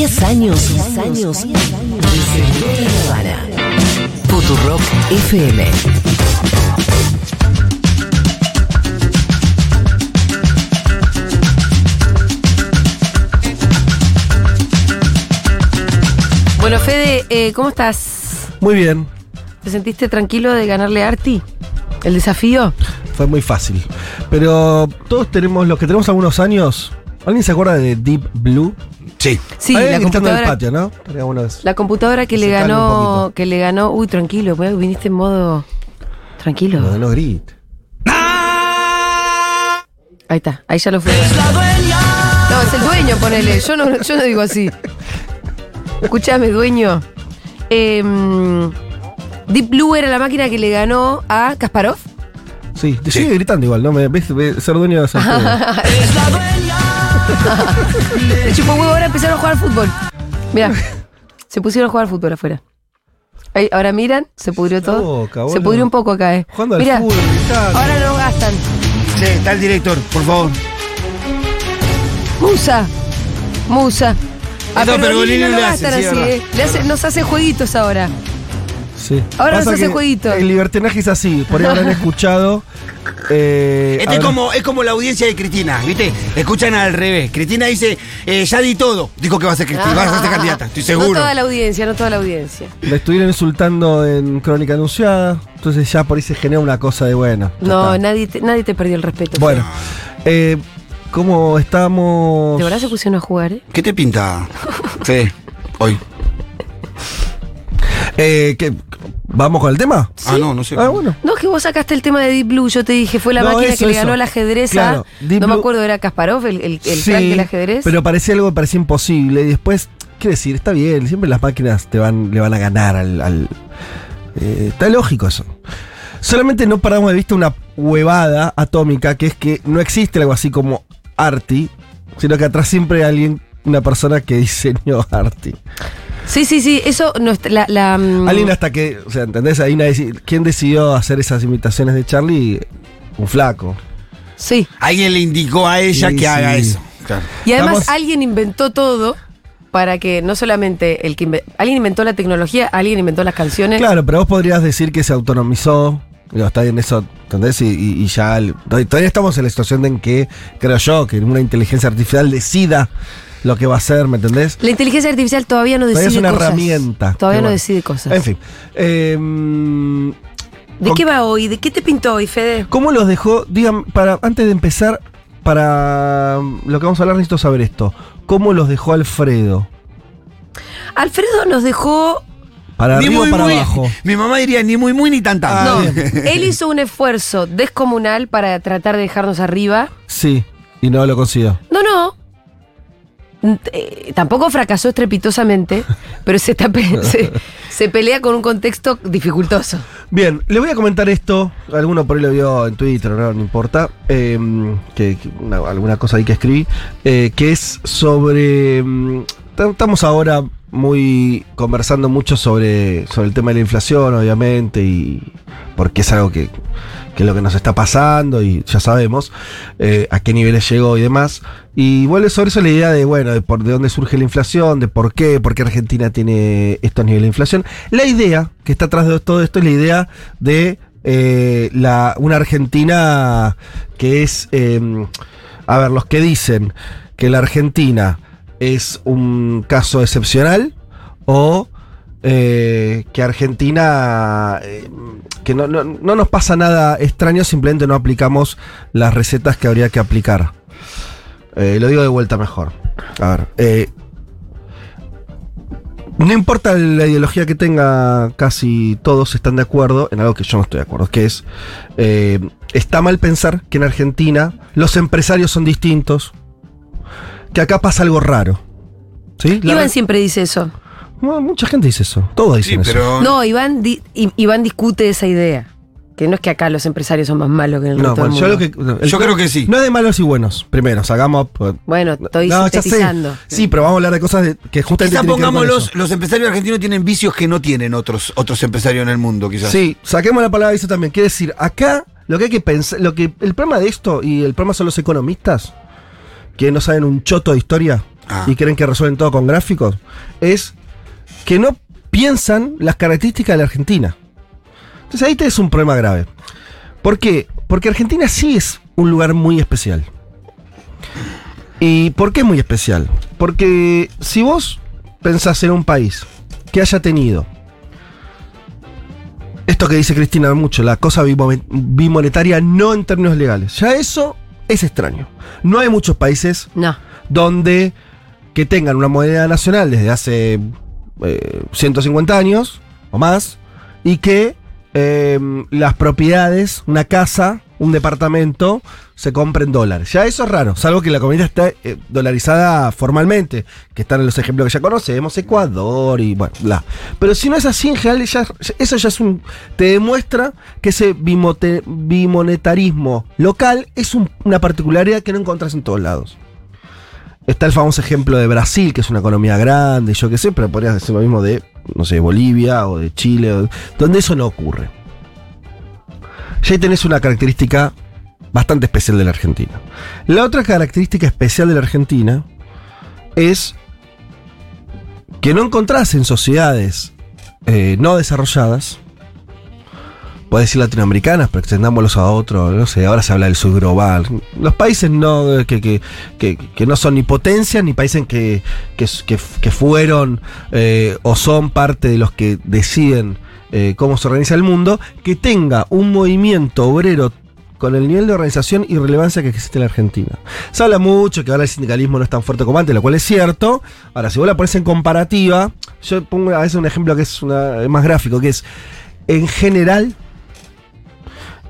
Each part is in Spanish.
10 años, 10 años de Seguro de Habana. Futurock FM. Bueno, Fede, eh, ¿cómo estás? Muy bien, ¿Te sentiste tranquilo de ganarle a Arti? ¿El desafío? fue muy fácil. Pero todos tenemos, los que tenemos algunos años. ¿Alguien se acuerda de Deep Blue? Sí. Sí, Ahí la computadora, patio, ¿no? La computadora que Que le ganó, que le ganó, uy, tranquilo, pues, viniste en modo tranquilo. No, no grite. Ahí está, ahí ya lo fue. No, es el dueño, ponele. Yo no, yo no digo así. Escúchame, dueño. Em, Deep Blue era la máquina que le ganó a Kasparov. Sí, te sigue gritando igual, ¿no? Me ves, ves ser dueño de esa Le chupó huevo, ahora empezaron a jugar al fútbol. Mira, se pusieron a jugar al fútbol afuera. Ahí, ahora miran, se pudrió todo. boca, se boludo. pudrió un poco acá, eh. Jugando al Mira, fútbol, gritando. ahora no gastan. Sí, está el director, por favor. Musa. Musa. A Esto Pergolini no le lo hace, gastan sí, así, verdad. eh. Le hace- nos hace jueguitos ahora. Sí. Ahora Pasa nos hace que jueguito. El libertinaje es así, por ahí habrán escuchado. eh, Este es como, es como la audiencia de Cristina, ¿viste? Escuchan al revés. Cristina dice, eh, ya di todo. Dijo que va a ser Cristina, va a ser candidata, estoy No seguro. toda la audiencia, no toda la audiencia. La estuvieron insultando en Crónica Anunciada. Entonces ya por ahí se genera una cosa de bueno. No, nadie te, nadie te perdió el respeto. Bueno, eh, ¿cómo estamos? De verdad se pusieron a jugar, ¿eh? ¿Qué te pinta? Sí, hoy. Eh, ¿qué? ¿Vamos con el tema? Ah, no, no sé. Ah, bueno. No, es que vos sacaste el tema de Deep Blue, yo te dije, fue la No, máquina eso, que le ganó al ajedrez a- Claro, Deep no me acuerdo, era Kasparov, el, el, el Sí, crack del ajedrez. Pero parecía algo que parecía imposible. Y después, quiero decir, está bien, siempre las máquinas te van, le van a ganar al. al- eh, está lógico eso. Solamente no paramos de vista una huevada atómica, que es que no existe algo así como Arti, sino que atrás siempre hay alguien, una persona que diseñó Arti. Sí, sí, sí, eso no está- la, la, mm, Alguien hasta que, o sea, ¿entendés? Ahí nadie ¿Quién decidió hacer esas imitaciones de Charlie? Un flaco. Sí. Alguien le indicó a ella Sí, que haga eso. Claro. Y además Estamos- alguien inventó todo para que no solamente el que inve- alguien inventó la tecnología, alguien inventó las canciones. Claro, pero vos podrías decir que se autonomizó. Digo, está bien eso, ¿entendés? Y, y- y ya. el- todavía estamos en la situación en que, creo yo, que una inteligencia artificial decida lo que va a hacer, ¿me entendés? La inteligencia artificial todavía no decide Todavía es una cosas. herramienta. Todavía no bueno. decide cosas. En fin. Em, ¿De con- qué va hoy? ¿De qué te pintó hoy, Fede? ¿Cómo los dejó? Digan, para, antes de empezar, para um, lo que vamos a hablar, necesito saber esto. ¿Cómo los dejó Alfredo? Alfredo nos dejó ¿Para Ni arriba o muy, para muy. abajo? Mi mamá diría ni muy, muy, ni tan tan. Ah, No, bien. él hizo un esfuerzo descomunal para tratar de dejarnos arriba. Sí, y no lo consiguió. No, no. Eh, tampoco fracasó estrepitosamente, pero se, está pe- se, se pelea con un contexto dificultoso. Bien, le voy a comentar esto. Alguno por ahí lo vio en Twitter, no, no importa. eh, que, que una- alguna cosa ahí que escribí. eh, que es sobre. mm, ta- Estamos ahora muy conversando mucho sobre, sobre el tema de la inflación, obviamente, y porque es algo que, que es lo que nos está pasando y ya sabemos eh, a qué niveles llegó y demás. Y vuelve sobre eso la idea de, bueno, de, por, de dónde surge la inflación, de por qué, por qué Argentina tiene estos niveles de inflación. La idea que está atrás de todo esto es la idea de eh, la, una Argentina que es, eh, a ver, los que dicen que la Argentina es un caso excepcional o eh, que Argentina, eh, que no, no- no nos pasa nada extraño, simplemente no aplicamos las recetas que habría que aplicar. Eh, lo digo de vuelta mejor. A ver, no importa la ideología que tenga, casi todos están de acuerdo en algo que yo no estoy de acuerdo, que es, está mal pensar que en Argentina los empresarios son distintos, que acá pasa algo raro. ¿Sí? La Iván re- siempre dice eso. no, mucha gente dice eso. Todos Sí, dicen eso. No, Iván, di- Iván discute esa idea. Que no es que acá los empresarios son más malos que en el No, resto del bueno, yo, lo mundo. que, el Yo creo que sí. No es de malos y buenos. Primero, sacamos. pues, Bueno, estoy no, sintetizando. Sí, pero vamos a hablar de cosas de- que justamente. Quizá tienen que ver con pongamos los, los empresarios argentinos tienen vicios que no tienen otros, otros empresarios en el mundo, quizás. Sí, saquemos la palabra eso también. Quiere decir, acá lo que hay que pensar. Lo que, el problema de esto, y el problema son los economistas, que no saben un choto de historia. Ah. y creen que resuelven todo con gráficos, es que no piensan las características de la Argentina. Entonces ahí tenés un problema grave. ¿Por qué? Porque Argentina sí es un lugar muy especial. ¿Y por qué es muy especial? Porque si vos pensás en un país que haya tenido esto que dice Cristina mucho, la cosa bimo- bimonetaria no en términos legales, ya eso es extraño. No hay muchos países No. donde que tengan una moneda nacional desde hace eh, 150 años o más y que eh, las propiedades, una casa, un departamento, se compren dólares. Ya eso es raro, salvo que la comunidad está eh, dolarizada formalmente, que están en los ejemplos que ya conocemos, Ecuador y bueno, bla. Pero si no es así, en general, ya- eso ya es un. te demuestra que ese bimonetarismo local es un- una particularidad que no encontrás en todos lados. Está el famoso ejemplo de Brasil, que es una economía grande, yo qué sé, pero podrías decir lo mismo de, no sé, Bolivia o de Chile, donde eso no ocurre. Ya ahí tenés una característica bastante especial de la Argentina. La otra característica especial de la Argentina es que no encontrás en sociedades eh, no desarrolladas, puedes decir latinoamericanas, pero extendámoslos a otro, no sé, ahora se habla del subglobal. Los países no, que, que, que- que no son ni potencias, ni países que fueron eh, o son parte de los que deciden eh, cómo se organiza el mundo, que tenga un movimiento obrero con el nivel de organización y relevancia que existe en la Argentina. Se habla mucho que ahora el sindicalismo no es tan fuerte como antes, lo cual es cierto. Ahora, si vos la pones en comparativa, yo pongo a veces un ejemplo que es, más gráfico, que es, en general,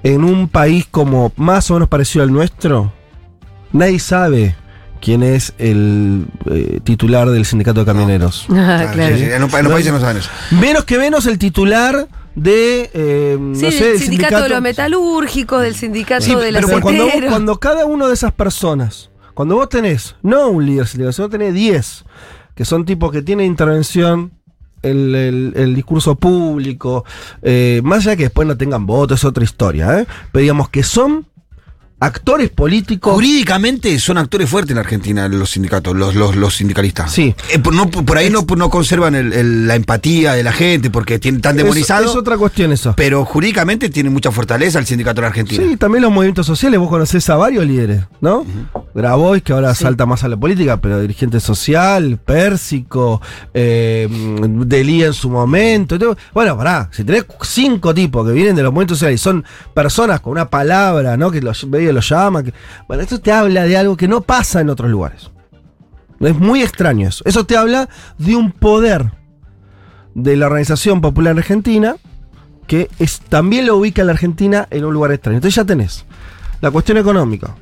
en un país como más o menos parecido al nuestro, nadie sabe quién es el eh, titular del sindicato de camioneros. Ah, Ah, claro. sí, sí, En, un en los países no saben eso. Menos que menos el titular de, eh, Sí, no sé, del sindicato, de los metalúrgicos, del sindicato Sí, de las pero cuando, vos- cuando cada uno de esas personas, cuando vos tenés, no un líder sindical, sino tenés 10, que son tipos que tienen intervención el, el- el discurso público, eh, más allá que después no tengan votos, es otra historia, ¿eh? pero digamos que son actores políticos. Jurídicamente son actores fuertes en Argentina los sindicatos, los, los, los sindicalistas. Sí. Eh, por, no- por ahí no, no conservan el- el- la empatía de la gente porque tienen tan Es, demonizado. es otra cuestión eso. Pero jurídicamente tiene mucha fortaleza el sindicato en Argentina. Sí, también los movimientos sociales, vos conocés a varios líderes, ¿no? Grabois, que ahora salta más a la política, pero dirigente social, Pérsico, eh, Delí en su momento. Bueno, pará, si tenés cinco tipos que vienen de los movimientos sociales y son personas con una palabra, ¿no? Que los medio los llaman. que- bueno, esto te habla de algo que no pasa en otros lugares. Es muy extraño eso. Eso te habla de un poder de la Organización Popular Argentina que también lo ubica a la Argentina en un lugar extraño. Entonces ya tenés la cuestión económica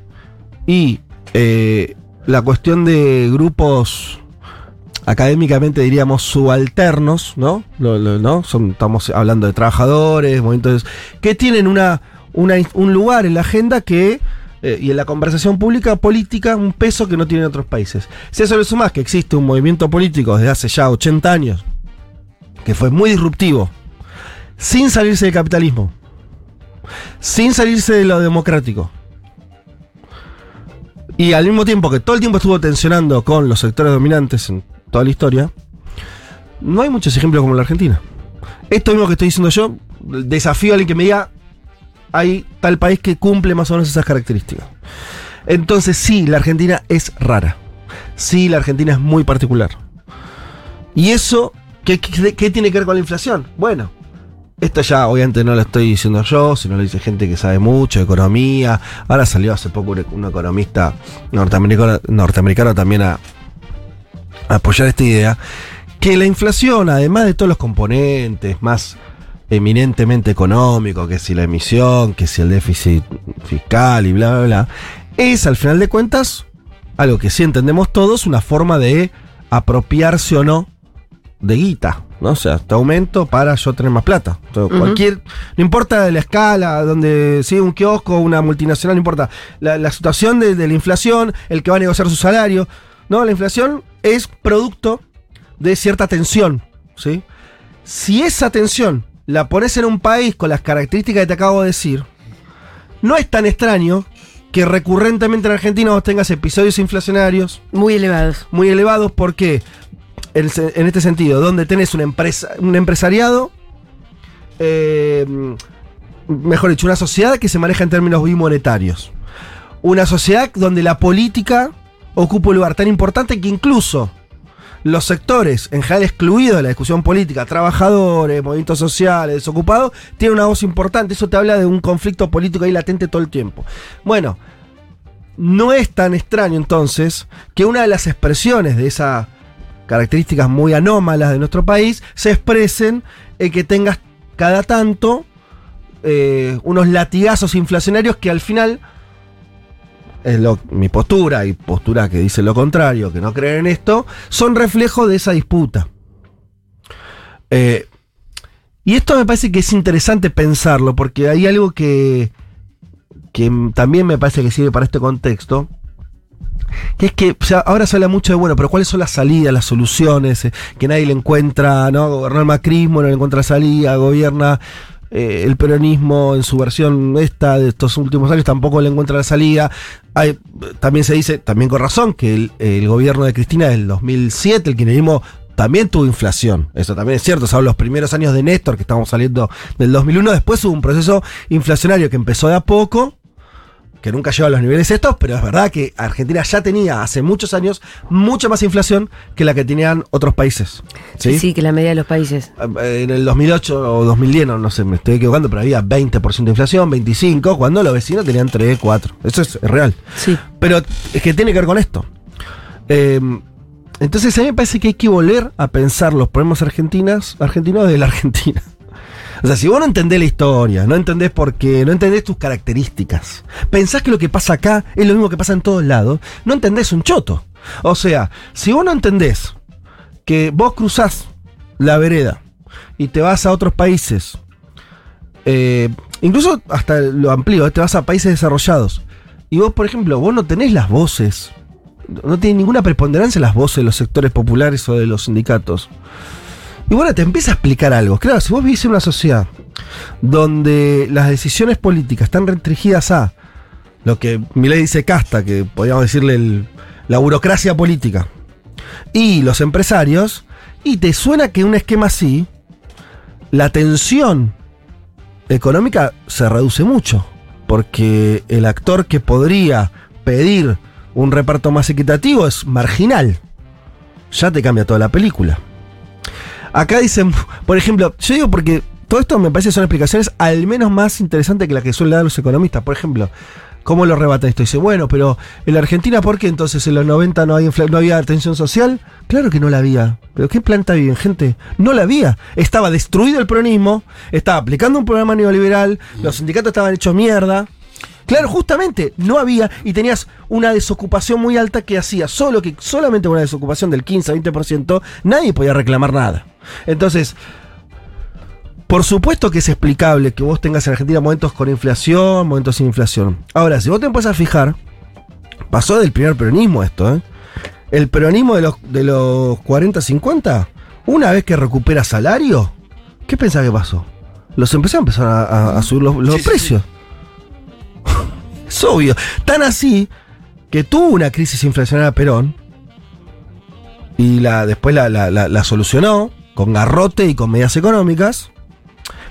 y eh, la cuestión de grupos académicamente diríamos subalternos, ¿no? Lo- lo- ¿no? Estamos hablando de trabajadores, movimientos que tienen una, un lugar en la agenda que eh, y en la conversación pública política un peso que no tienen otros países. Si eso le sumás que existe un movimiento político desde hace ya 80 años que fue muy disruptivo, sin salirse del capitalismo, sin salirse de lo democrático. Y al mismo tiempo que todo el tiempo estuvo tensionando con los sectores dominantes en toda la historia, no hay muchos ejemplos como la Argentina. Esto mismo que estoy diciendo yo, desafío a alguien que me diga, hay tal país que cumple más o menos esas características. Entonces sí, la Argentina es rara. Sí, la Argentina es muy particular. ¿Y eso qué, tiene que ver con la inflación? Bueno, esto ya obviamente no lo estoy diciendo yo, sino lo dice gente que sabe mucho de economía. Ahora salió hace poco un, economista norteamericano, norteamericano también a apoyar esta idea. Que la inflación, además de todos los componentes más eminentemente económicos, que si la emisión, que si el déficit fiscal y bla, bla, bla, es al final de cuentas algo que sí entendemos todos, una forma de apropiarse o no de guita, ¿no? O sea, te aumento para yo tener más plata. Entonces. Cualquier, no importa la escala, donde sigue un kiosco, una multinacional, no importa. La, la situación de, de la inflación, el que va a negociar su salario, ¿no? La inflación es producto de cierta tensión, ¿sí? Si esa tensión la pones en un país con las características que te acabo de decir, no es tan extraño que recurrentemente en Argentina vos tengas episodios inflacionarios Muy elevados. muy elevados porque en, este sentido, donde tenés una empresa, un empresariado, eh, mejor dicho, una sociedad que se maneja en términos bimonetarios. Una sociedad donde la política ocupa un lugar tan importante que incluso los sectores, en general excluidos de la discusión política, trabajadores, movimientos sociales, desocupados, tienen una voz importante. Eso te habla de un conflicto político ahí latente todo el tiempo. Bueno, no es tan extraño entonces que una de las expresiones de esas características muy anómalas de nuestro país se expresen en que tengas cada tanto eh, unos latigazos inflacionarios que al final es lo- mi postura y postura que dice lo contrario, que no creen en esto, son reflejo de esa disputa. Eh, y esto me parece que es interesante pensarlo, porque hay algo que, que también me parece que sirve para este contexto, que es que ahora se habla mucho de, bueno, pero ¿cuáles son las salidas, las soluciones? Eh, que nadie le encuentra, ¿no? Gobernó el macrismo, no le encuentra salida, gobierna eh, el peronismo en su versión esta de estos últimos años tampoco le encuentra la salida. Hay, también se dice, también con razón, que el, gobierno de Cristina del 2007, el kirchnerismo también tuvo inflación. Eso también es cierto. Son los primeros años de Néstor, que estamos saliendo del 2001. Después hubo un proceso inflacionario que empezó de a poco, que nunca llegó a los niveles estos, pero es verdad que Argentina ya tenía hace muchos años mucha más inflación que la que tenían otros países. Sí, ¿sí? sí, que la media de los países. En el 2008 o 2010, no, no sé, me estoy equivocando, pero había 20% de inflación, 25%, cuando los vecinos tenían 3, 4. Eso es real. Sí. Pero es que tiene que ver con esto. Eh, entonces a mí me parece que hay que volver a pensar los problemas argentinas, argentinos de la Argentina. O sea, si vos no entendés la historia, no entendés por qué, no entendés tus características, pensás que lo que pasa acá es lo mismo que pasa en todos lados, no entendés un choto. O sea, si vos no entendés que vos cruzás la vereda y te vas a otros países, eh, incluso hasta lo amplío, eh, te vas a países desarrollados, y vos, por ejemplo, vos no tenés las voces, no tiene ninguna preponderancia las voces de los sectores populares o de los sindicatos. Y bueno, te empieza a explicar algo. Claro, si vos vivís en una sociedad donde las decisiones políticas están restringidas a lo que Milei dice casta, que podríamos decirle la burocracia política, y los empresarios, y te suena que un esquema así, la tensión económica se reduce mucho, porque el actor que podría pedir un reparto más equitativo es marginal. Ya te cambia toda la película. Acá dicen, por ejemplo, yo digo porque todo esto me parece son explicaciones al menos más interesantes que las que suelen dar los economistas. Por ejemplo, ¿cómo lo rebata esto? Dice, bueno, pero en la Argentina, ¿por qué entonces en los 90 no, hay no había tensión social? Claro que no la había. ¿Pero qué planta viven, gente? No la había. Estaba destruido el peronismo, estaba aplicando un programa neoliberal, los sindicatos estaban hechos mierda. Claro, justamente, no había y tenías una desocupación muy alta que hacía solo que solamente una desocupación del 15-20%, nadie podía reclamar nada. Entonces, por supuesto que es explicable que vos tengas en Argentina momentos con inflación, momentos sin inflación. Ahora, si vos te empiezas a fijar, pasó del primer peronismo esto, ¿eh? El peronismo de los, de los 40-50, una vez que recupera salario, ¿qué pensás que pasó? Los empresarios empezaron a, a- a subir los, los Sí, sí, precios. es obvio. Tan así que tuvo una crisis inflacionaria Perón y la, después la, la- la- la solucionó con garrote y con medidas económicas.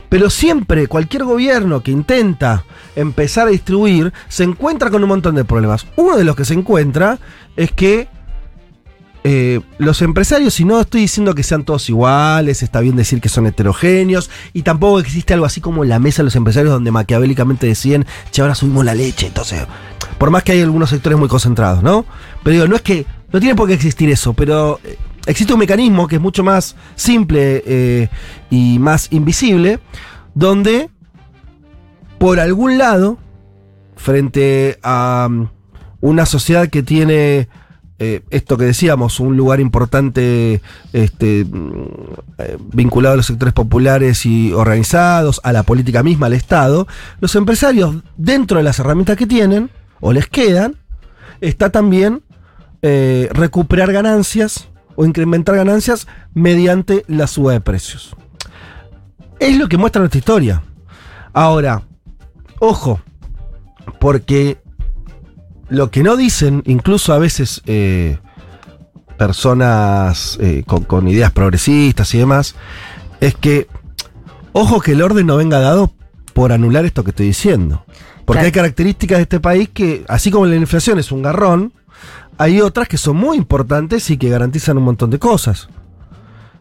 Pero siempre, cualquier gobierno que intenta empezar a distribuir, se encuentra con un montón de problemas. Uno de los que se encuentra es que eh, los empresarios, y no estoy diciendo que sean todos iguales, está bien decir que son heterogéneos, y tampoco existe algo así como la mesa de los empresarios donde maquiavélicamente deciden, che, ahora subimos la leche, entonces, por más que hay algunos sectores muy concentrados, ¿no? Pero digo, no es que, no tiene por qué existir eso, pero eh, existe un mecanismo que es mucho más simple eh, y más invisible, donde, por algún lado, frente a mm, una sociedad que tiene eh, esto que decíamos, un lugar importante este, mm, eh, vinculado a los sectores populares y organizados, a la política misma, al Estado, los empresarios, dentro de las herramientas que tienen, o les quedan, está también recuperar ganancias o incrementar ganancias mediante la suba de precios. Es lo que muestra nuestra historia. Ahora, ojo, porque lo que no dicen, incluso a veces eh, personas eh, con, con ideas progresistas y demás, es que, ojo que el orden no venga dado por anular esto que estoy diciendo. Porque Claro. hay características de este país que, así como la inflación es un garrón, hay otras que son muy importantes y que garantizan un montón de cosas.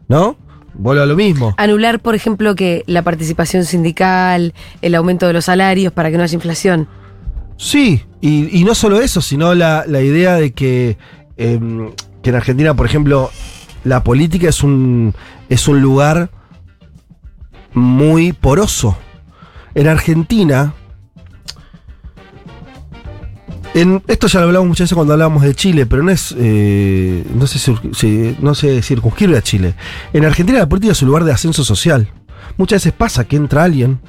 ¿No? Vuelvo a lo mismo. Anular, por ejemplo, que la participación sindical, el aumento de los salarios para que no haya inflación. Sí, y, y no solo eso, sino la, la idea de que, em, que en Argentina, por ejemplo, la política es un, es un lugar muy poroso. En Argentina, en, esto ya lo hablamos muchas veces cuando hablábamos de Chile, pero no es, eh, no, se, se- no se circunscribe a Chile. En Argentina la política es un lugar de ascenso social. Muchas veces pasa que entra alguien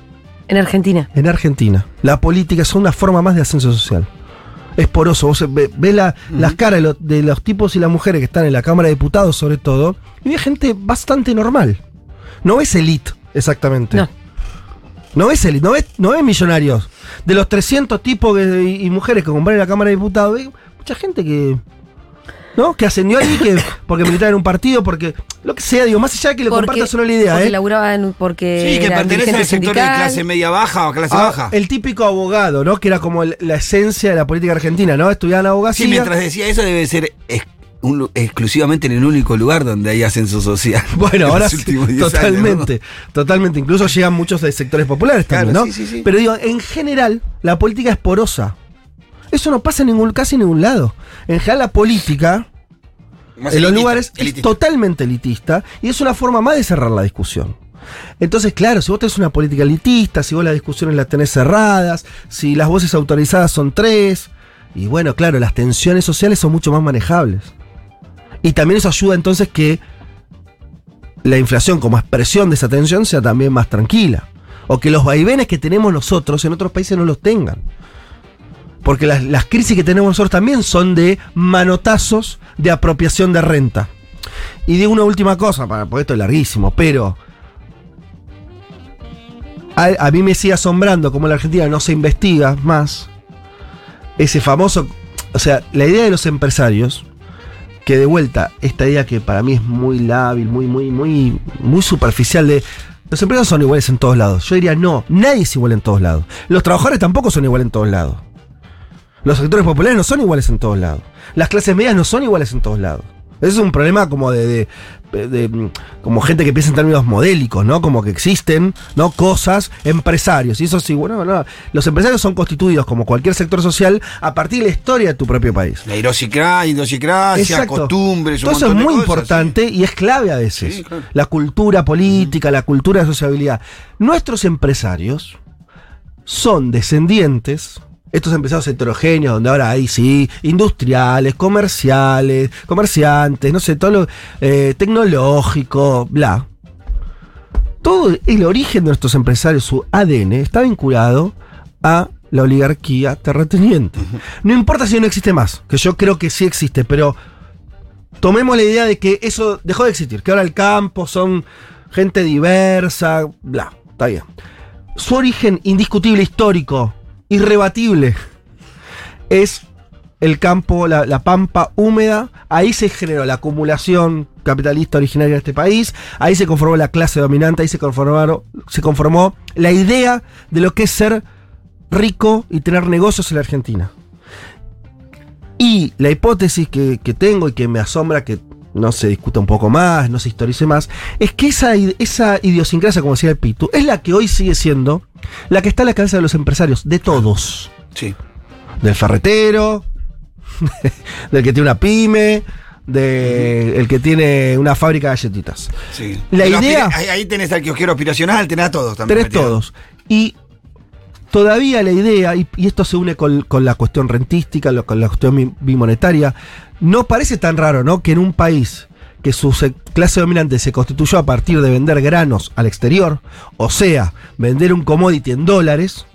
En Argentina. en Argentina, la política es una forma más de ascenso social. Es poroso. Vos ve- ves la- las caras de los, de los tipos y las mujeres que están en la Cámara de Diputados, sobre todo, y ves gente bastante normal. No ves elite, exactamente. No. No ves elite, no ves, no ves millonarios. De los 300 tipos que- y, y mujeres que componen la Cámara de Diputados, mucha gente que. ¿No? Que ascendió ahí que, porque militaba en un partido, porque. Lo que sea, digo, más allá de que lo compartas o no la idea, porque ¿eh? laburaban, porque Sí, que pertenece al sector de clase media baja o clase Ah, baja. El típico abogado, ¿no? Que era como el- la esencia de la política argentina, ¿no? Estudiaban abogacía. Sí, mientras decía eso debe ser un exclusivamente en el único lugar donde hay ascenso social. Bueno, En ahora los sí, últimos 10 años, totalmente, totalmente. Incluso llegan muchos de sectores populares Claro, también, ¿no? sí, sí, sí. Pero digo, en general, la política es porosa. Eso no pasa en ningún, casi en ningún lado. En general, la política. Más en los elitista, lugares, es totalmente elitista y es una forma más de cerrar la discusión. Entonces, claro, si vos tenés una política elitista, si vos las discusiones las tenés cerradas, si las voces autorizadas son tres, y bueno, claro, las tensiones sociales son mucho más manejables. Y también eso ayuda entonces que la inflación como expresión de esa tensión sea también más tranquila. O que los vaivenes que tenemos nosotros en otros países no los tengan. Porque las, las crisis que tenemos nosotros también son de manotazos de apropiación de renta. Y digo una última cosa, porque esto es larguísimo, pero a, a mí me sigue asombrando cómo la Argentina no se investiga más ese famoso, o sea, la idea de los empresarios, que de vuelta, esta idea que para mí es muy lábil, muy, muy, muy, muy superficial de... Los empresarios son iguales en todos lados. Yo diría, no, nadie es igual en todos lados. Los trabajadores tampoco son iguales en todos lados. Los sectores populares no son iguales en todos lados. Las clases medias no son iguales en todos lados. Ese es un problema como de, de- de- mm, como gente que piensa en términos modélicos, ¿no? Como que existen, ¿no? Cosas, empresarios. Y eso sí, bueno, no. Los empresarios son constituidos como cualquier sector social a partir de la historia de tu propio país. La idiosincrasia, costumbres, un Todo eso es muy cosas, importante y es clave a veces. Sí, claro. La cultura política, la cultura de sociabilidad. Nuestros empresarios son descendientes, estos empresarios heterogéneos, donde ahora hay, sí, industriales, comerciales, comerciantes, no sé, todo lo eh, tecnológico, bla. Todo el origen de nuestros empresarios, su ADN, está vinculado a la oligarquía terrateniente. No importa si no existe más, que yo creo que sí existe, pero tomemos la idea de que eso dejó de existir, que ahora el campo son gente diversa, bla, está bien. Su origen indiscutible, histórico, irrebatible, es el campo, la, la pampa húmeda, ahí se generó la acumulación capitalista originaria de este país, ahí se conformó la clase dominante, ahí se conformaron, se conformó la idea de lo que es ser rico y tener negocios en la Argentina. Y la hipótesis que, que tengo y que me asombra que no se discuta un poco más, no se historice más, es que esa, esa idiosincrasia, como decía el Pitu, es la que hoy sigue siendo la que está en la cabeza de los empresarios, de todos. Sí. Del ferretero, del que tiene una pyme, del que tiene una fábrica de galletitas. sí. La Pero idea- Ahí, ahí tenés al kiosquero aspiracional, tenés a todos también. Tenés metido. todos. Y todavía la idea, y, y esto se une con, con la cuestión rentística, lo- con la cuestión bi- bimonetaria, no parece tan raro, ¿no? Que en un país que su se- clase dominante se constituyó a partir de vender granos al exterior, o sea, vender un commodity en dólares,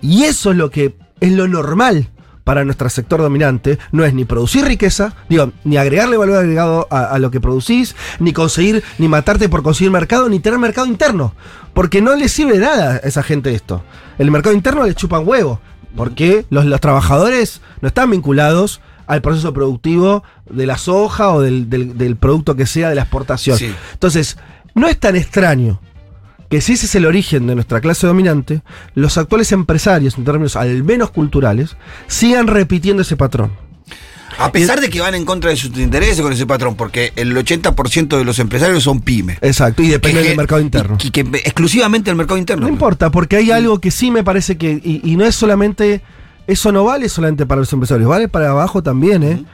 y eso es lo que es lo normal para nuestro sector dominante, no es ni producir riqueza, digo, ni agregarle valor agregado a, lo que producís, ni conseguir, ni matarte por conseguir mercado, ni tener mercado interno. Porque no le sirve nada a esa gente esto. El mercado interno le chupan huevo. Porque los trabajadores no están vinculados al proceso productivo de la soja o del, del- del producto que sea de la exportación. Sí. Entonces, no es tan extraño que si ese es el origen de nuestra clase dominante, los actuales empresarios, en términos al menos culturales, sigan repitiendo ese patrón. A pesar de que van en contra de sus intereses con ese patrón, porque el 80% de los empresarios son pymes. Exacto, y depende del mercado interno. Y, que exclusivamente el mercado interno. No importa, porque hay algo que sí me parece que. Y, y no es solamente. Eso no vale solamente para los empresarios, vale para abajo también, ¿eh?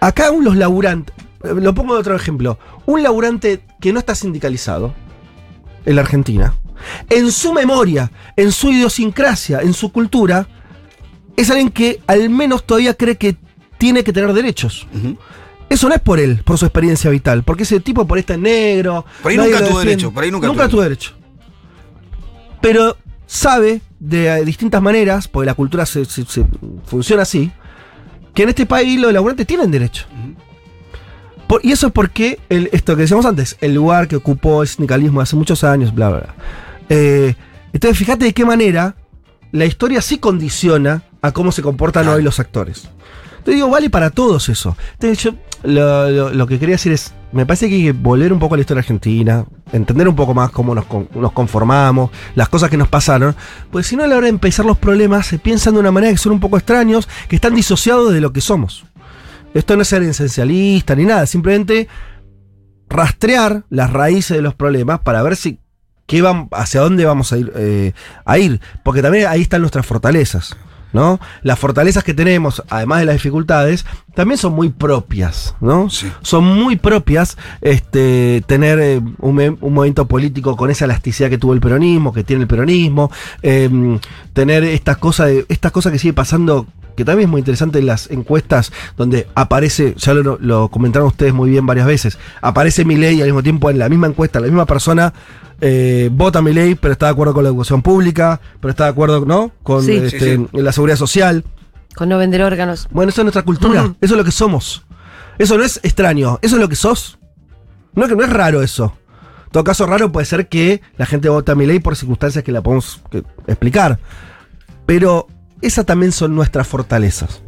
Acá un- los laburantes. eh, Lo pongo de otro ejemplo. Un laburante que no está sindicalizado en la Argentina, en su memoria, en su idiosincrasia, en su cultura, es alguien que al menos todavía cree que tiene que tener derechos. Eso no es por él, por su experiencia vital, porque ese tipo por ahí está en negro. Por ahí nunca tuvo derecho, por ahí nunca nunca tuvo derecho. Pero sabe de eh, distintas maneras, porque la cultura se, se- se- funciona así, que en este país los laburantes tienen derecho. Por- y eso es porque el- esto que decíamos antes, el lugar que ocupó el sindicalismo hace muchos años, bla, bla, bla. Eh, entonces, fíjate de qué manera la historia sí condiciona a cómo se comportan hoy los actores. Te digo, vale para todos eso. Entonces, yo lo, lo- lo que quería decir es, me parece que hay que volver un poco a la historia argentina, entender un poco más cómo nos, nos conformamos, las cosas que nos pasaron, pues si no a la hora de empezar los problemas se piensan de una manera que son un poco extraños, que están disociados de lo que somos. Esto no es ser esencialista ni nada, simplemente rastrear las raíces de los problemas para ver si qué vam- hacia dónde vamos a ir, eh, a ir, porque también ahí están nuestras fortalezas. ¿No? Las fortalezas que tenemos, además de las dificultades, también son muy propias, ¿no? Sí. Son muy propias este, tener eh, un, un movimiento político con esa elasticidad que tuvo el peronismo, que tiene el peronismo, em, tener estas cosas, estas cosas que sigue pasando, que también es muy interesante en las encuestas, donde aparece, ya lo, lo comentaron ustedes muy bien varias veces, aparece mi ley al mismo tiempo en la misma encuesta, la misma persona eh, vota mi ley, pero está de acuerdo con la educación pública, pero está de acuerdo, ¿no? Con Sí. este, Sí, sí. la seguridad social. Con no vender órganos. Bueno, eso es nuestra cultura, eso es lo que somos. Eso no es extraño, eso es lo que sos. No, es que no es raro eso. En todo caso, raro puede ser que la gente vote a mi ley por circunstancias que la podemos explicar. Pero esas también son nuestras fortalezas.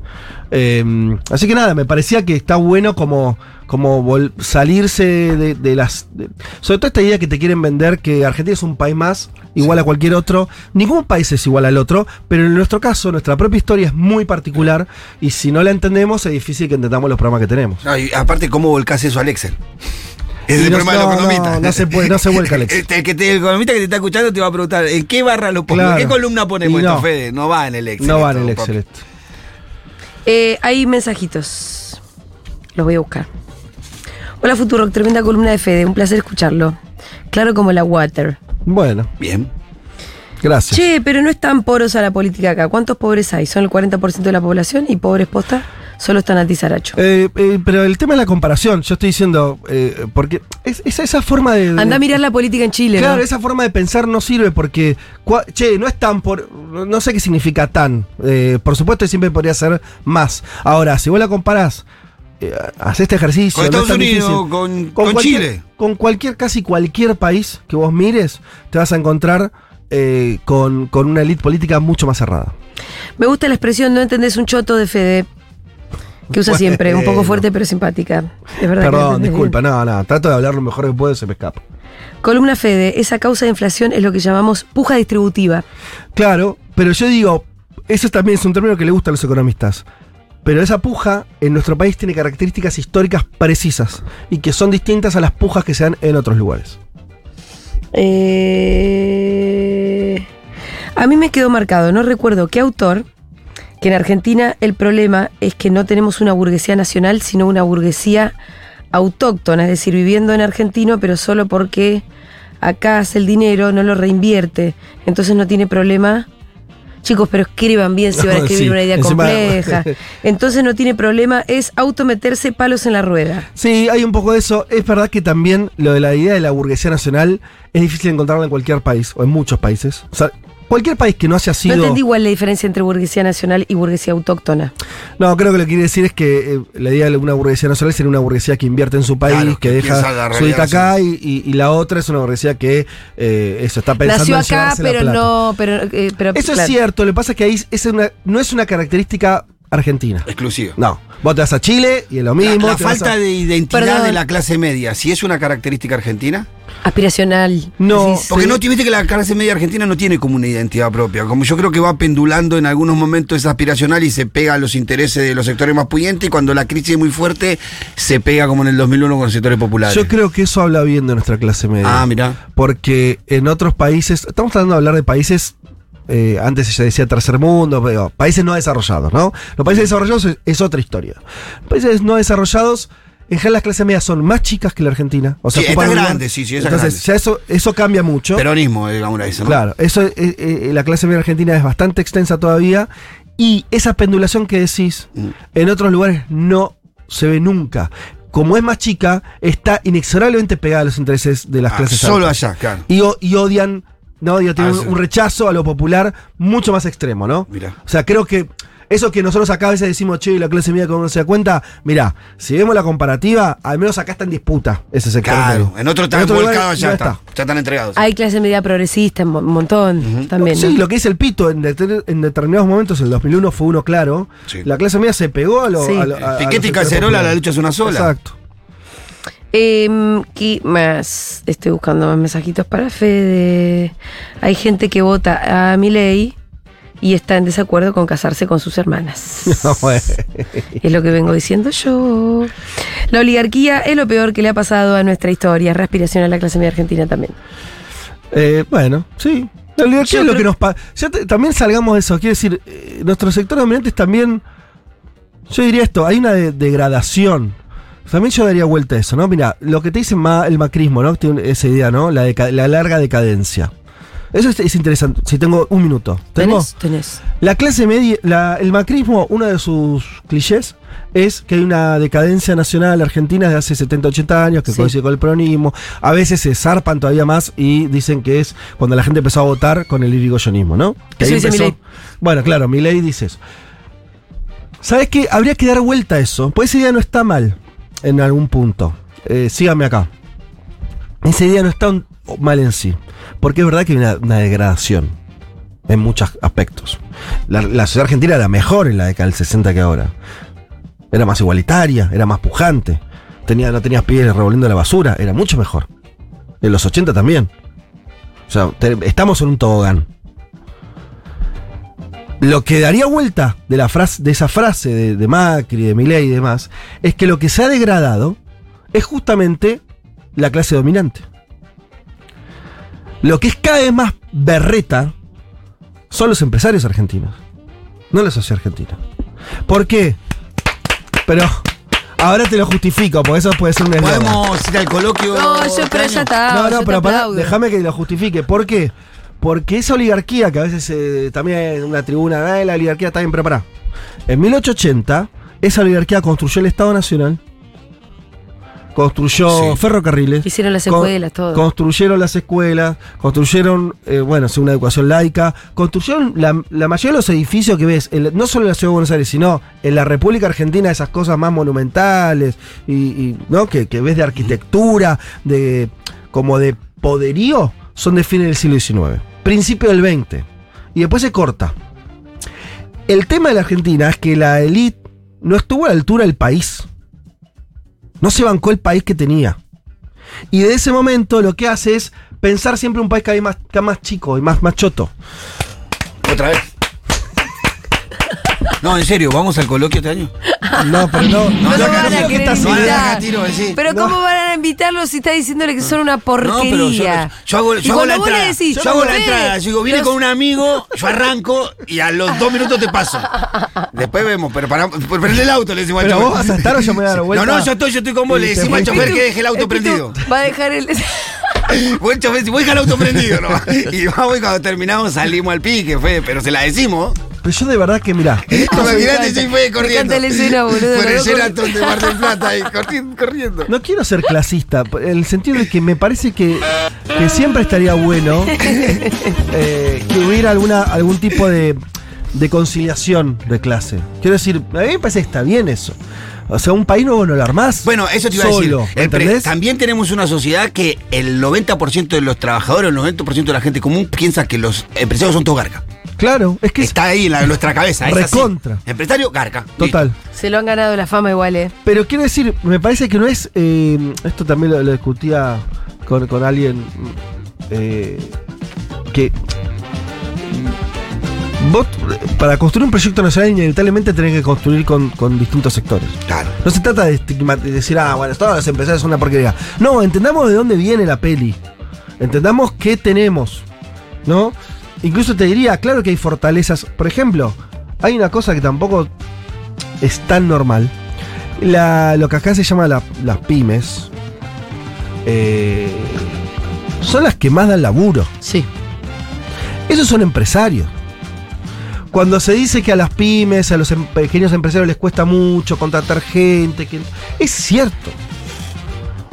Eh, así que nada, me parecía que está bueno como, como salirse de, de las... de- sobre todo esta idea que te quieren vender que Argentina es un país más, igual a cualquier otro. Ningún país es igual al otro, pero en nuestro caso, nuestra propia historia es muy particular y si no la entendemos es difícil que entendamos los programas que tenemos. No, y aparte, ¿cómo volcás eso al Excel? Es el no- problema de los no, economistas. no, no se puede- no se vuelca al Excel. Este, El, que te- el economista que te está escuchando te va a preguntar, ¿en qué barra lo pongo? Claro. ¿En qué columna ponemos esto, no. Fede? No va en el Excel. No va en el. Excel esto. Eh, hay mensajitos. Los voy a buscar. Hola Futuro, tremenda columna de Fede, un placer escucharlo. Claro como la water. Bueno, Bien. gracias. Che, pero no es tan porosa la política acá. ¿Cuántos pobres hay? ¿Son el 40% de la población y pobres posta? Solo están a Tizaracho. Eh, eh, pero el tema es la comparación. Yo estoy diciendo, eh, porque es, es esa forma de. de- Anda a mirar la política en Chile, Claro, ¿no? esa forma de pensar no sirve porque, cua- che, no es tan por. No sé qué significa tan. Eh, por supuesto, siempre podría ser más. Ahora, si vos la comparás, eh, haces este ejercicio. Con no es Estados Unidos, difícil. con, Chile. Con cualquier, casi cualquier país que vos mires, te vas a encontrar eh, con, con una élite política mucho más cerrada. Me gusta la expresión no entendés un choto de Fede. Que usa siempre, un poco fuerte pero simpática. Es verdad que Perdón, entendés disculpa, bien. no, no, trato de hablar lo mejor que puedo, se me escapa. Columna Fede, esa causa de inflación es lo que llamamos puja distributiva. Claro, pero yo digo, eso también es un término que le gusta a los economistas. Pero esa puja en nuestro país tiene características históricas precisas y que son distintas a las pujas que se dan en otros lugares. Eh, a mí me quedó marcado, no recuerdo qué autor, que en Argentina el problema es que no tenemos una burguesía nacional, sino una burguesía autóctona, es decir, viviendo en argentino, pero solo porque acá hace el dinero, no lo reinvierte. Entonces no tiene problema. Chicos, pero escriban bien si van a escribir sí, una idea compleja. Entonces no tiene problema, es autometerse palos en la rueda. Sí, hay un poco de eso. Es verdad que también lo de la idea de la burguesía nacional es difícil encontrarla en cualquier país o en muchos países. O sea, cualquier país que no haya No sido. entendí igual la diferencia entre burguesía nacional y burguesía autóctona. No, creo que lo que quiere decir es que eh, la idea de una burguesía nacional sería una burguesía que invierte en su país, Claro, que, que deja su guita acá, y, y- y la otra es una burguesía que eh, eso está pensando Nació en acá, llevarse la pero plata. no. Pero, eh, pero, Eso es cierto, lo que pasa es que ahí es una, no es una característica argentina. Exclusivo. No, vos te vas a Chile y es lo mismo. La, la falta a- de identidad Perdón. de la clase media, si es una característica argentina. Aspiracional. No. Porque Sí. no, viste que la clase media argentina no tiene como una identidad propia. Como yo creo que va pendulando en algunos momentos es aspiracional y se pega a los intereses de los sectores más pudientes y cuando la crisis es muy fuerte se pega como en el 2001 con los sectores populares. Yo creo que eso habla bien de nuestra clase media. Ah, mira. Porque en otros países, estamos tratando de hablar de países, eh, antes se decía tercer mundo, pero países no desarrollados, ¿no? Los países desarrollados es, es otra historia. Países no desarrollados, en general las clases medias son más chicas que la Argentina. O sea, Sí, ocupan esta es un lugar- grande, sí, sí, Entonces, grande. ya eso, eso cambia mucho. Peronismo, digamos, eso, ¿no? Claro, eso, eh, eh, la clase media argentina es bastante extensa todavía. Y esa pendulación que decís, Mm. en otros lugares no se ve nunca. Como es más chica, está inexorablemente pegada a los intereses de las Ah, clases solo altas. allá, claro. Y odian, no, odian, tienen Ah, un, rechazo a lo popular mucho más extremo, ¿no? Mirá. O sea, creo que eso que nosotros acá a veces decimos, che, la clase media, como no se da cuenta, mirá, si vemos la comparativa, al menos acá está en disputa ese sector. Claro, en otro están volcados, ya no está. Ya están entregados. Hay clase media progresista, un mo- montón también. Sí, ¿no? lo que dice el Pito, en, en determinados momentos, el 2001 fue uno claro. Sí. La clase media se pegó a lo. Sí. a lo- a- a Piquete y Cacerola, la lucha es una sola. Exacto. Em, ¿Qué más? Estoy buscando más mensajitos para Fede. Hay gente que vota a Milei y está en desacuerdo con casarse con sus hermanas. Bueno. Es lo que vengo diciendo yo. La oligarquía es lo peor que le ha pasado a nuestra historia. Es Respiración a la clase media argentina también. Eh, bueno, sí. La oligarquía Yo es lo creo- que nos pasa. también salgamos de eso. Quiero decir, eh, nuestros sectores dominantes también. Yo diría esto: hay una de- degradación. También yo daría vuelta a eso, ¿no? Mira, lo que te dice ma- el macrismo, ¿no? Tiene esa idea, ¿no? La, la larga decadencia. Eso es, es interesante. Si tengo un minuto. ¿Tengo? ¿Tenés? Tenés. La clase media, la- el macrismo, uno de sus clichés es que hay una decadencia nacional argentina de hace 70, 80 años que Sí. coincide con el peronismo. A veces se zarpan todavía más y dicen que es cuando la gente empezó a votar con el irigoyonismo, ¿no? Que Eso dice empezó-. Bueno, claro, Milei dice eso. ¿Sabes qué? Habría que dar vuelta a eso. Pues esa idea no está mal en algún punto. Eh, sígame acá. Esa idea no está un- mal en sí. Porque es verdad que hay una, degradación en muchos aspectos. La, la sociedad argentina era mejor en la década del 60 que ahora. Era más igualitaria, era más pujante. Tenía, no tenías pies revolviendo la basura, era mucho mejor. En los 80 también. O sea, estamos en un tobogán. Lo que daría vuelta de, la frase, de esa frase de, de Macri, de Milei y demás, es que lo que se ha degradado es justamente la clase dominante. Lo que es cada vez más berreta son los empresarios argentinos, no la sociedad argentina. ¿Por qué? Pero ahora te lo justifico, porque eso puede ser un eslogan. Podemos ir al coloquio. No, yo, pero ya está. No, no, pero déjame que lo justifique. ¿Por qué? Porque esa oligarquía, que a veces eh, también en una tribuna, "Ay, la oligarquía está bien, pará. En 1880, esa oligarquía construyó el Estado Nacional, construyó Sí. ferrocarriles, Hicieron las con- escuelas, todo. construyeron las escuelas, construyeron, eh, bueno, una educación laica, construyeron la, la mayoría de los edificios que ves, en no solo en la ciudad de Buenos Aires, sino en la República Argentina, esas cosas más monumentales, y, y, ¿no? que, que ves de arquitectura, de como de poderío, son de fines del siglo XIX, principio del XX, y después se corta. El tema de la Argentina es que la élite no estuvo a la altura del país. No se bancó el país que tenía. Y de ese momento lo que hace es pensar siempre un país cada vez más, más chico y más, más choto. Otra vez. No, en serio, ¿vamos al coloquio este año? No, pero no. No no, lo no, van no, a ¿qué querer invitar. tiro, sí. Pero No. ¿cómo van a invitarlo si está diciéndole que son una No, pero yo, porquería? yo hago, yo hago la entrada. decís, yo hago la "Fede, entrada. Yo digo, vine los- con un amigo, yo arranco y a los dos minutos te paso. Después vemos, pero para por prender el auto le decimos al chofer. vos vas a estar o yo me voy a dar vuelta. No, no, yo estoy, yo estoy con vos. Le te decimos al fuiste. chofer que deje el auto Pitu prendido. Va a dejar el. Buen chofer, si voy a dejar el auto prendido, ¿no? Y vamos y cuando terminamos salimos al pique, fue, pero se la decimos. Pero yo de verdad que, si fue me corriendo. encanta la escena, boludo, Por el. Sheraton de Mar del Plata ahí, corriendo. corriendo. no quiero ser clasista, en el sentido de que me parece que que siempre estaría bueno eh, que hubiera alguna, algún tipo de, de conciliación de clase. Quiero decir, a mí me parece que está bien eso. O sea, un país nuevo no lo armás. Bueno, eso te iba solo, a también tenemos una sociedad que el 90% de los trabajadores, el 90% de la gente común piensa que los empresarios son todos garca. Claro, es que es Está ahí en, la- en nuestra cabeza. es así. Recontra. Empresario, garca. total. Se lo han ganado la fama igual, ¿eh? Pero quiero decir, me parece que no es. eh, esto también lo, lo discutía con, con alguien. eh, que. Vos, para construir un proyecto nacional, inevitablemente tenés que construir con, con distintos sectores. Claro. No se trata de, estigma- de decir, ah, bueno, todos los empresarios son una porquería. No, entendamos de dónde viene la peli. Entendamos qué tenemos. ¿No? Incluso te diría, claro que hay fortalezas. Por ejemplo, hay una cosa que tampoco es tan normal. La- lo que acá se llama la- las pymes. eh, son las que más dan laburo. Sí. Esos son empresarios. Cuando se dice que a las pymes, a los em- pequeños empresarios les cuesta mucho contratar gente, que es cierto.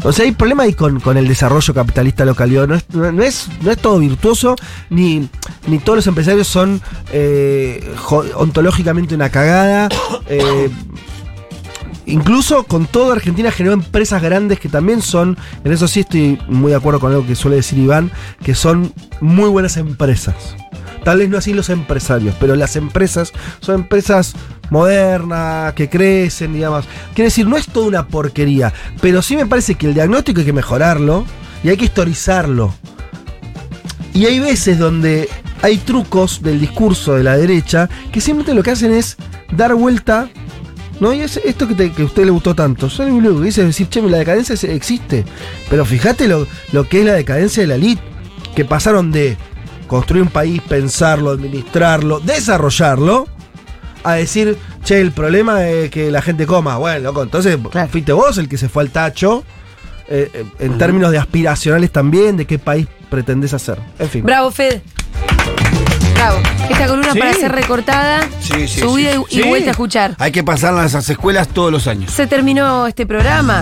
O sea, hay problema ahí con, con el desarrollo capitalista local. No es, no, es, no es todo virtuoso, ni, ni todos los empresarios son eh, ontológicamente una cagada. eh, incluso con todo Argentina generó empresas grandes que también son, en eso sí estoy muy de acuerdo con algo que suele decir Iván, que son muy buenas empresas. Tal vez no así los empresarios, pero las empresas son empresas modernas, que crecen, digamos. Quiere decir, no es toda una porquería, pero sí me parece que el diagnóstico hay que mejorarlo y hay que historizarlo. Y hay veces donde hay trucos del discurso de la derecha que simplemente lo que hacen es dar vuelta. ¿No? Y es esto que, a usted le gustó tanto. Yo lo único que dice decir, che, la decadencia existe. Pero fíjate lo, lo que es la decadencia de la elite. Que pasaron de construir un país, pensarlo, administrarlo, desarrollarlo, a decir, che, el problema es que la gente coma. Bueno, loco, entonces Claro. fuiste vos el que se fue al tacho. eh, eh, en términos de aspiracionales también, de qué país pretendés hacer. En fin. Bravo, Fed. Bravo. Esta columna Sí. para ser recortada, Sí, sí, subida sí. y, y Sí. vuelta a escuchar. Hay que pasarla a esas escuelas todos los años. Se terminó este programa.